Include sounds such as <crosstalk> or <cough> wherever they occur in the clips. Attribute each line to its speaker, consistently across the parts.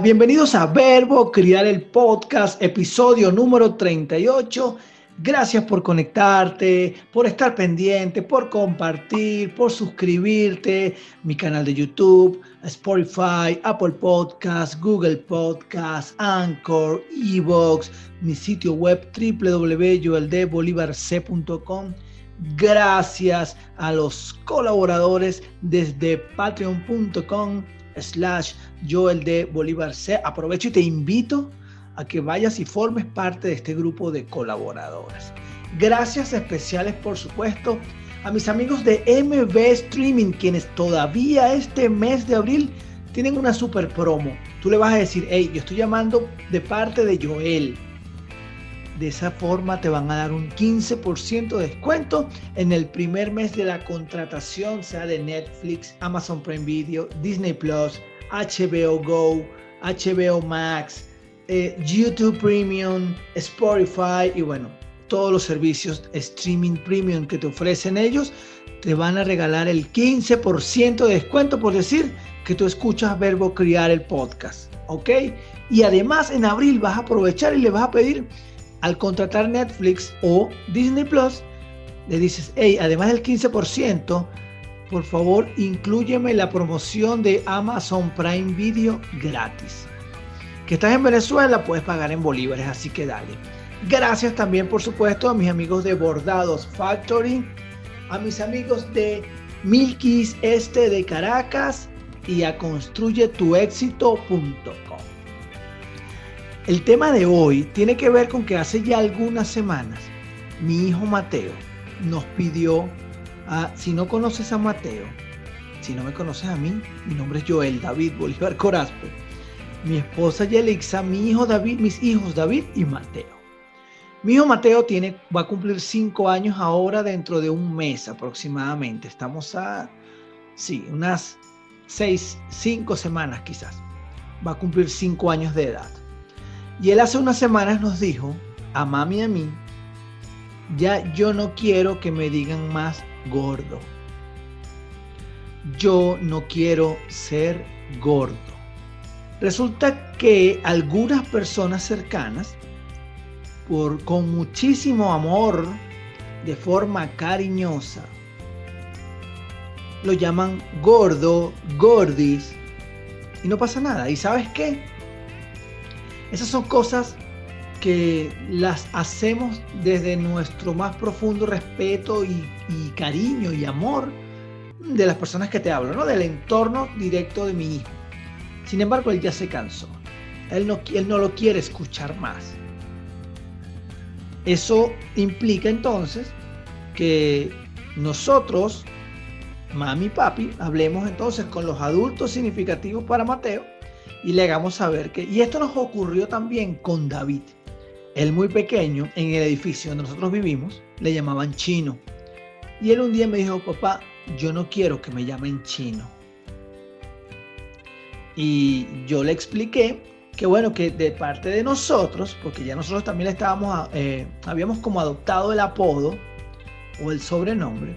Speaker 1: Bienvenidos a Verbo Criar el Podcast, episodio número 38. Gracias por conectarte, por estar pendiente, por compartir, por suscribirte. Mi canal de YouTube, Spotify, Apple Podcast, Google Podcast, Anchor, Evox, mi sitio web www.yoeldebolivarc.com. Gracias a los colaboradores desde patreon.com slash Joel de Bolívar C. Aprovecho y te invito a que vayas y formes parte de este grupo de colaboradores. Gracias especiales, por supuesto, a mis amigos de MB Streaming, quienes todavía este mes de abril tienen una super promo. Tú le vas a decir, hey, yo estoy llamando de parte de Joel. De esa forma te van a dar un 15% de descuento en el primer mes de la contratación, sea de Netflix, Amazon Prime Video, Disney Plus, HBO Go, HBO Max, eh, YouTube Premium, Spotify y bueno, todos los servicios streaming premium que te ofrecen ellos, te van a regalar el 15% de descuento por decir que tú escuchas Verbo Criar el podcast, ¿ok? Y además en abril vas a aprovechar y le vas a pedir al contratar Netflix o Disney Plus, le dices, hey, además del 15%, por favor, incluyeme la promoción de Amazon Prime Video gratis. Que estás en Venezuela, puedes pagar en bolívares, así que dale. Gracias también, por supuesto, a mis amigos de Bordados Factory, a mis amigos de Milkis Este de Caracas y a construyetuexito.com. El tema de hoy tiene que ver con que hace ya algunas semanas mi hijo Mateo nos pidió si no conoces a Mateo, si no me conoces a mí, mi nombre es Joel David Bolívar Corazpo, mi esposa Yelixa, mi hijo David, mis hijos David y Mateo. Mi hijo Mateo tiene, va a cumplir cinco años ahora dentro de un mes aproximadamente. Estamos a, sí, unas seis, cinco semanas quizás. Va a cumplir cinco años de edad. Y él hace unas semanas nos dijo, a mami y a mí, ya yo no quiero que me digan más gordo. Yo no quiero ser gordo. Resulta que algunas personas cercanas, por, con muchísimo amor, de forma cariñosa, lo llaman gordo, gordis, y no pasa nada. ¿Y sabes qué? Esas son cosas que las hacemos desde nuestro más profundo respeto y, cariño y amor de las personas que te hablo, ¿no? Del entorno directo de mi hijo. Sin embargo, él ya se cansó. Él no, él no lo quiere escuchar más. Eso implica entonces que nosotros, mami y papi, hablemos entonces con los adultos significativos para Mateo y le hagamos saber que, y esto nos ocurrió también con David. Él muy pequeño, en el edificio donde nosotros vivimos, le llamaban chino. Y él un día me dijo, papá, yo no quiero que me llamen chino. Y yo le expliqué que bueno, que de parte de nosotros, porque ya nosotros también estábamos, eh, habíamos como adoptado el apodo o el sobrenombre,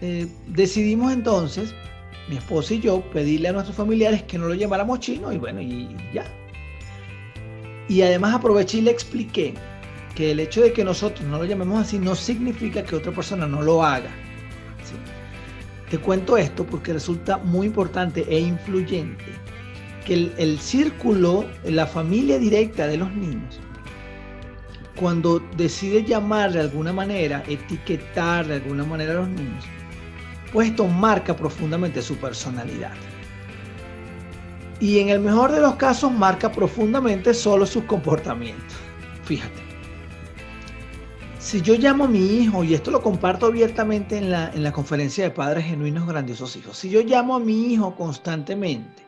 Speaker 1: eh, decidimos entonces, mi esposa y yo, pedirle a nuestros familiares que no lo llamáramos chino y bueno, y ya, y además aproveché y le expliqué que el hecho de que nosotros no lo llamemos así no significa que otra persona no lo haga. Te cuento esto porque resulta muy importante e influyente que el, el círculo, la familia directa de los niños, cuando decide llamar de alguna manera, etiquetar de alguna manera a los niños, pues esto marca profundamente su personalidad y en el mejor de los casos marca profundamente solo sus comportamientos. Fíjate. Si yo llamo a mi hijo, y esto lo comparto abiertamente en la, en la conferencia de padres genuinos grandiosos hijos, si yo llamo a mi hijo constantemente,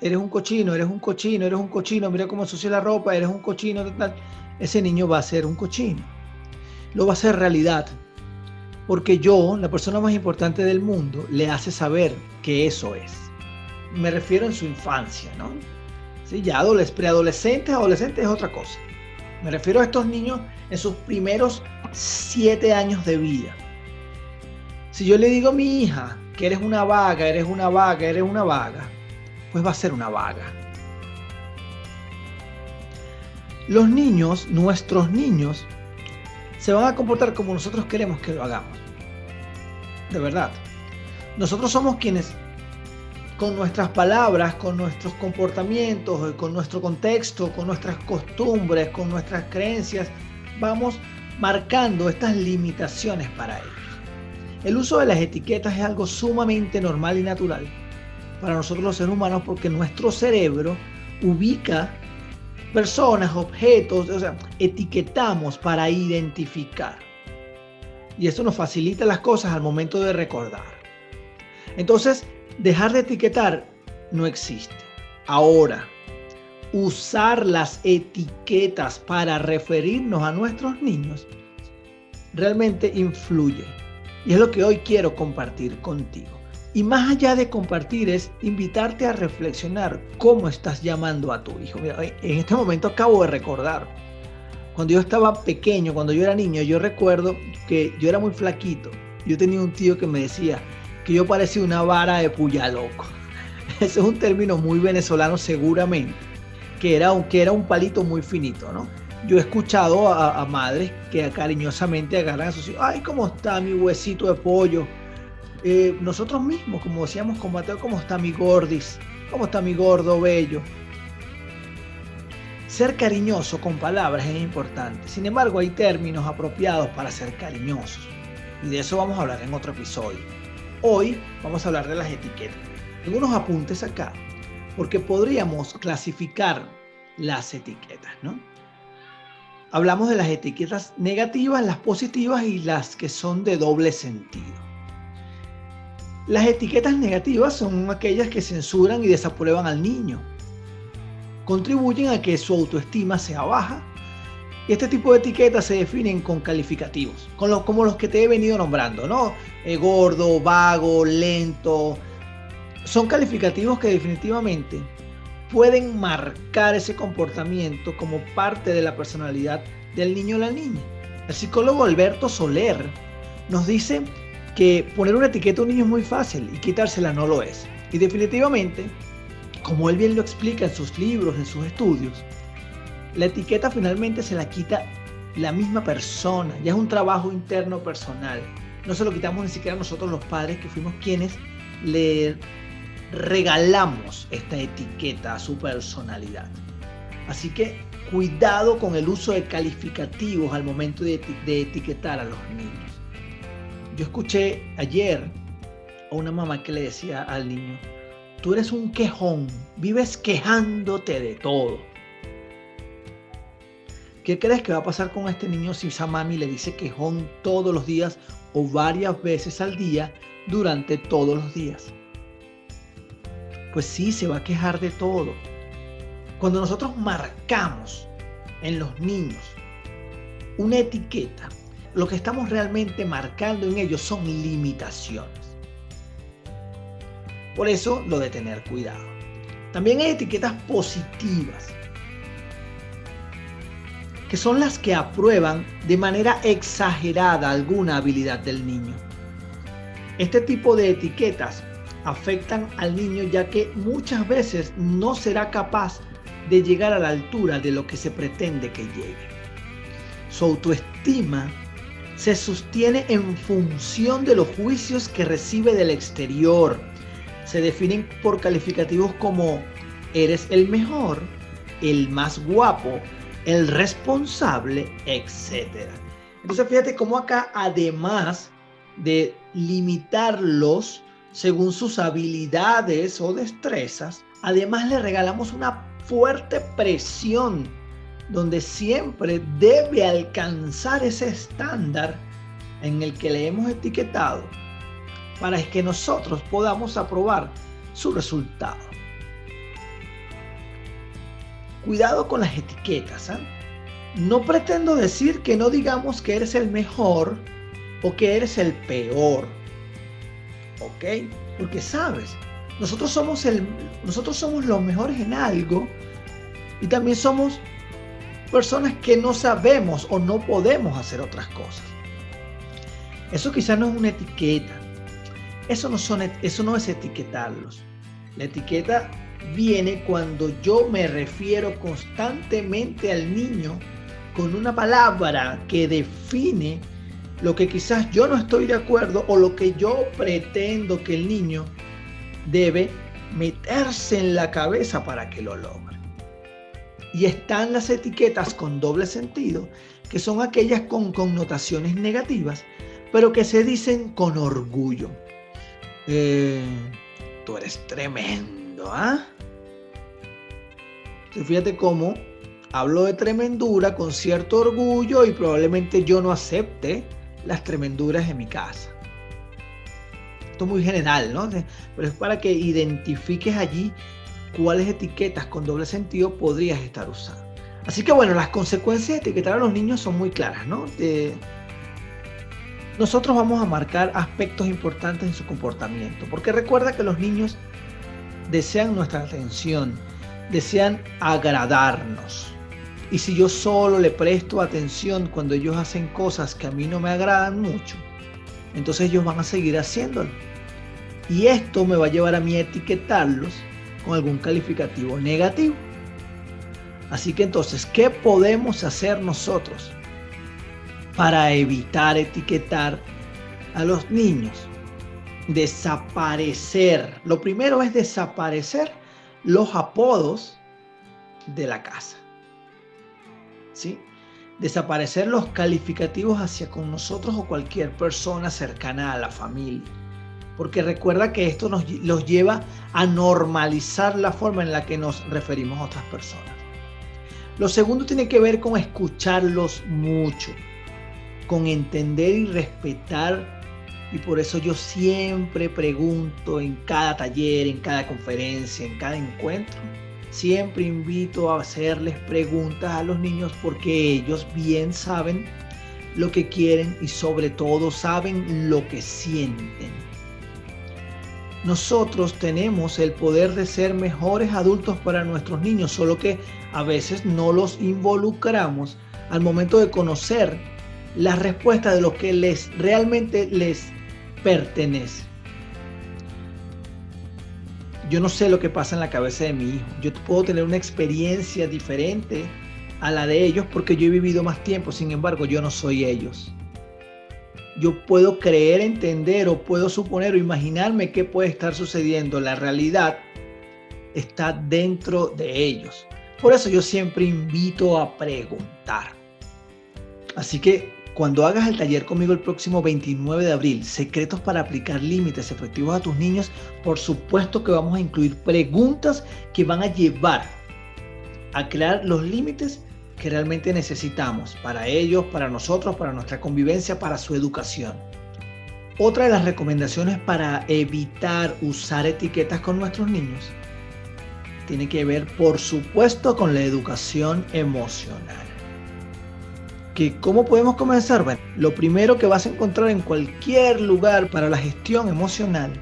Speaker 1: eres un cochino, eres un cochino, eres un cochino, mira cómo sucia la ropa, eres un cochino, tal, ese niño va a ser un cochino. Lo va a hacer realidad. Porque yo, la persona más importante del mundo, le hace saber que eso es me refiero en su infancia, ¿no? Sí, ya preadolescentes, adolescentes es otra cosa. Me refiero a estos niños en sus primeros siete años de vida. Si yo le digo a mi hija que eres una vaga, eres una vaga, eres una vaga, pues va a ser una vaga. los niños, nuestros niños, se van a comportar como nosotros queremos que lo hagamos. De verdad. Nosotros somos quienes con nuestras palabras, con nuestros comportamientos, con nuestro contexto, con nuestras costumbres, con nuestras creencias, vamos marcando estas limitaciones para ellos. El uso de las etiquetas es algo sumamente normal y natural para nosotros los seres humanos porque nuestro cerebro ubica personas, objetos, o sea, etiquetamos para identificar. Y eso nos facilita las cosas al momento de recordar. Entonces, dejar de etiquetar no existe. Ahora, usar las etiquetas para referirnos a nuestros niños realmente influye. Y es lo que hoy quiero compartir contigo. Y más allá de compartir es invitarte a reflexionar cómo estás llamando a tu hijo. En este momento acabo de recordar, cuando yo estaba pequeño, cuando yo era niño, yo recuerdo que yo era muy flaquito. Yo tenía un tío que me decía que yo parecía una vara de puya loco. <laughs> Ese es un término muy venezolano seguramente, que era, era un palito muy finito, ¿no? Yo he escuchado a, a madres que cariñosamente agarran a sus hijos, ay, ¿cómo está mi huesito de pollo? Eh, nosotros mismos, como decíamos con Mateo, ¿cómo está mi gordis? ¿Cómo está mi gordo bello? Ser cariñoso con palabras es importante. Sin embargo, hay términos apropiados para ser cariñosos. Y de eso vamos a hablar en otro episodio. Hoy vamos a hablar de las etiquetas. Algunos apuntes acá, porque podríamos clasificar las etiquetas, ¿no? Hablamos de las etiquetas negativas, las positivas y las que son de doble sentido. Las etiquetas negativas son aquellas que censuran y desaprueban al niño. Contribuyen a que su autoestima sea baja. Y este tipo de etiquetas se definen con calificativos, como los que te he venido nombrando, ¿no? Eh, gordo, vago, lento. Son calificativos que definitivamente pueden marcar ese comportamiento como parte de la personalidad del niño o la niña. El psicólogo Alberto Soler nos dice que poner una etiqueta a un niño es muy fácil y quitársela no lo es. Y definitivamente, como él bien lo explica en sus libros, en sus estudios, la etiqueta finalmente se la quita la misma persona, ya es un trabajo interno personal. No se lo quitamos ni siquiera nosotros los padres que fuimos quienes le regalamos esta etiqueta a su personalidad. Así que cuidado con el uso de calificativos al momento de, de etiquetar a los niños. Yo escuché ayer a una mamá que le decía al niño, tú eres un quejón, vives quejándote de todo. ¿Qué crees que va a pasar con este niño si esa mami le dice quejón todos los días o varias veces al día durante todos los días? Pues sí, se va a quejar de todo. Cuando nosotros marcamos en los niños una etiqueta, lo que estamos realmente marcando en ellos son limitaciones. Por eso lo de tener cuidado. También hay etiquetas positivas, que son las que aprueban de manera exagerada alguna habilidad del niño. Este tipo de etiquetas afectan al niño ya que muchas veces no será capaz de llegar a la altura de lo que se pretende que llegue. Su autoestima se sostiene en función de los juicios que recibe del exterior. Se definen por calificativos como eres el mejor, el más guapo, el responsable, etc. Entonces fíjate cómo acá, además de limitarlos según sus habilidades o destrezas, además le regalamos una fuerte presión donde siempre debe alcanzar ese estándar en el que le hemos etiquetado para que nosotros podamos aprobar su resultado. Cuidado con las etiquetas. ¿ah? No pretendo decir que no digamos que eres el mejor o que eres el peor. ¿Ok? Porque sabes, nosotros somos, el, nosotros somos los mejores en algo y también somos personas que no sabemos o no podemos hacer otras cosas. Eso quizás no es una etiqueta. Eso no, es etiquetarlos. La etiqueta viene cuando yo me refiero constantemente al niño con una palabra que define lo que quizás yo no estoy de acuerdo o lo que yo pretendo que el niño debe meterse en la cabeza para que lo logre. Y están las etiquetas con doble sentido, que son aquellas con connotaciones negativas, pero que se dicen con orgullo. Eh, tú eres tremendo, ¿ah? Fíjate cómo hablo de tremendura con cierto orgullo y probablemente yo no acepte las tremenduras en mi casa. Esto es muy general, ¿no? Pero es para que identifiques allí cuáles etiquetas con doble sentido podrías estar usando. Así que bueno, las consecuencias de etiquetar a los niños son muy claras, ¿no? nosotros vamos a marcar aspectos importantes en su comportamiento, porque recuerda que los niños desean nuestra atención, desean agradarnos. Y si yo solo le presto atención cuando ellos hacen cosas que a mí no me agradan mucho, entonces ellos van a seguir haciéndolo. Y esto me va a llevar a mí a etiquetarlos con algún calificativo negativo. Así que entonces, ¿qué podemos hacer nosotros para evitar etiquetar a los niños? Desaparecer. Lo primero es desaparecer los apodos de la casa. ¿Sí? Desaparecer los calificativos hacia con nosotros o cualquier persona cercana a la familia. Porque recuerda que esto nos los lleva a normalizar la forma en la que nos referimos a otras personas. Lo segundo tiene que ver con escucharlos mucho, con entender y respetar y por eso yo siempre pregunto en cada taller, en cada conferencia, en cada encuentro, siempre invito a hacerles preguntas a los niños porque ellos bien saben lo que quieren y sobre todo saben lo que sienten. Nosotros tenemos el poder de ser mejores adultos para nuestros niños, solo que a veces no los involucramos al momento de conocer la respuesta de lo que les realmente les pertenece. Yo no sé lo que pasa en la cabeza de mi hijo. Yo puedo tener una experiencia diferente a la de ellos porque yo he vivido más tiempo. Sin embargo, yo no soy ellos. Yo puedo creer, entender o puedo suponer o imaginarme qué puede estar sucediendo. La realidad está dentro de ellos. Por eso yo siempre invito a preguntar. Así que cuando hagas el taller conmigo el próximo 29 de abril, secretos para aplicar límites efectivos a tus niños, por supuesto que vamos a incluir preguntas que van a llevar a crear los límites que realmente necesitamos para ellos, para nosotros, para nuestra convivencia, para su educación. Otra de las recomendaciones para evitar usar etiquetas con nuestros niños tiene que ver, por supuesto, con la educación emocional que cómo podemos comenzar. Bueno, lo primero que vas a encontrar en cualquier lugar para la gestión emocional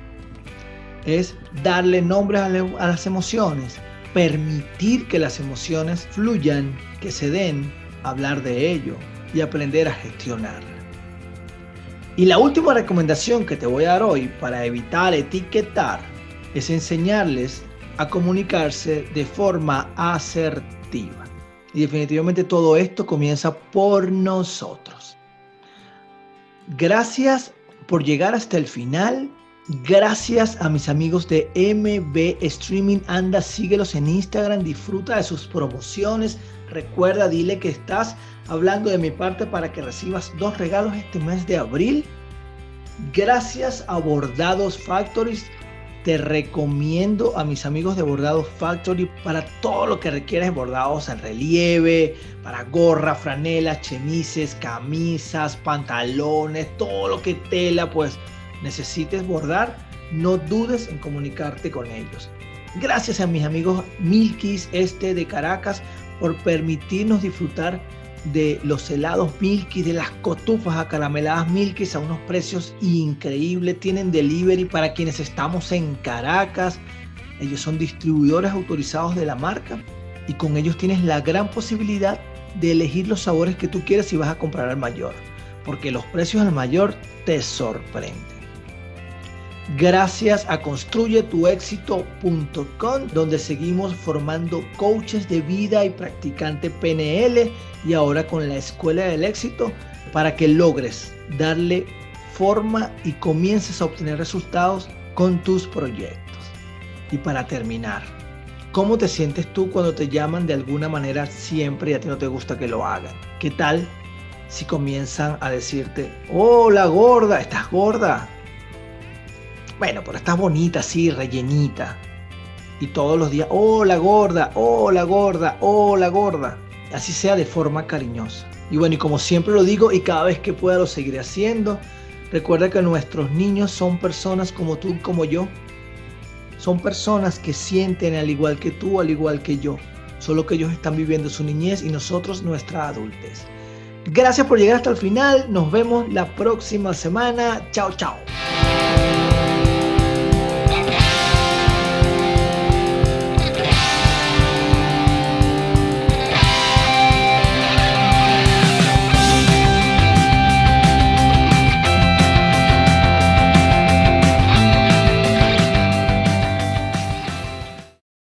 Speaker 1: es darle nombres a, las emociones, permitir que las emociones fluyan, que se den, hablar de ello y aprender a gestionarlas. Y la última recomendación que te voy a dar hoy para evitar etiquetar es enseñarles a comunicarse de forma asertiva. Y definitivamente todo esto comienza por nosotros. Gracias por llegar hasta el final. Gracias a mis amigos de MB Streaming. Anda, síguelos en Instagram, disfruta de sus promociones. Recuerda, dile que estás hablando de mi parte para que recibas dos regalos este mes de abril. Gracias a Bordados Factories te recomiendo a mis amigos de Bordado Factory para todo lo que requieras bordados en relieve, para gorra, franelas, chemises, camisas, pantalones, todo lo que tela pues necesites bordar, no dudes en comunicarte con ellos. Gracias a mis amigos Milkis este de Caracas por permitirnos disfrutar de los helados Milky, de las cotufas acarameladas Milky a unos precios increíbles. Tienen delivery para quienes estamos en Caracas. Ellos son distribuidores autorizados de la marca y con ellos tienes la gran posibilidad de elegir los sabores que tú quieres si vas a comprar al mayor, porque los precios al mayor te sorprenden. Gracias a construyetuexito.com, donde seguimos formando coaches de vida y practicantes PNL y ahora con la Escuela del Éxito para que logres darle forma y comiences a obtener resultados con tus proyectos. Y para terminar, ¿cómo te sientes tú cuando te llaman de alguna manera siempre y a ti no te gusta que lo hagan? ¿Qué tal si comienzan a decirte, hola gorda, estás gorda? Bueno, pero estás bonita, así, rellenita. Y todos los días, hola gorda, hola gorda, hola gorda. Así sea de forma cariñosa. Y bueno, y como siempre lo digo y cada vez que pueda lo seguiré haciendo, recuerda que nuestros niños son personas como tú, como yo. Son personas que sienten al igual que tú, al igual que yo. Solo que ellos están viviendo su niñez y nosotros nuestra adultez. Gracias por llegar hasta el final. Nos vemos la próxima semana. Chao, chao.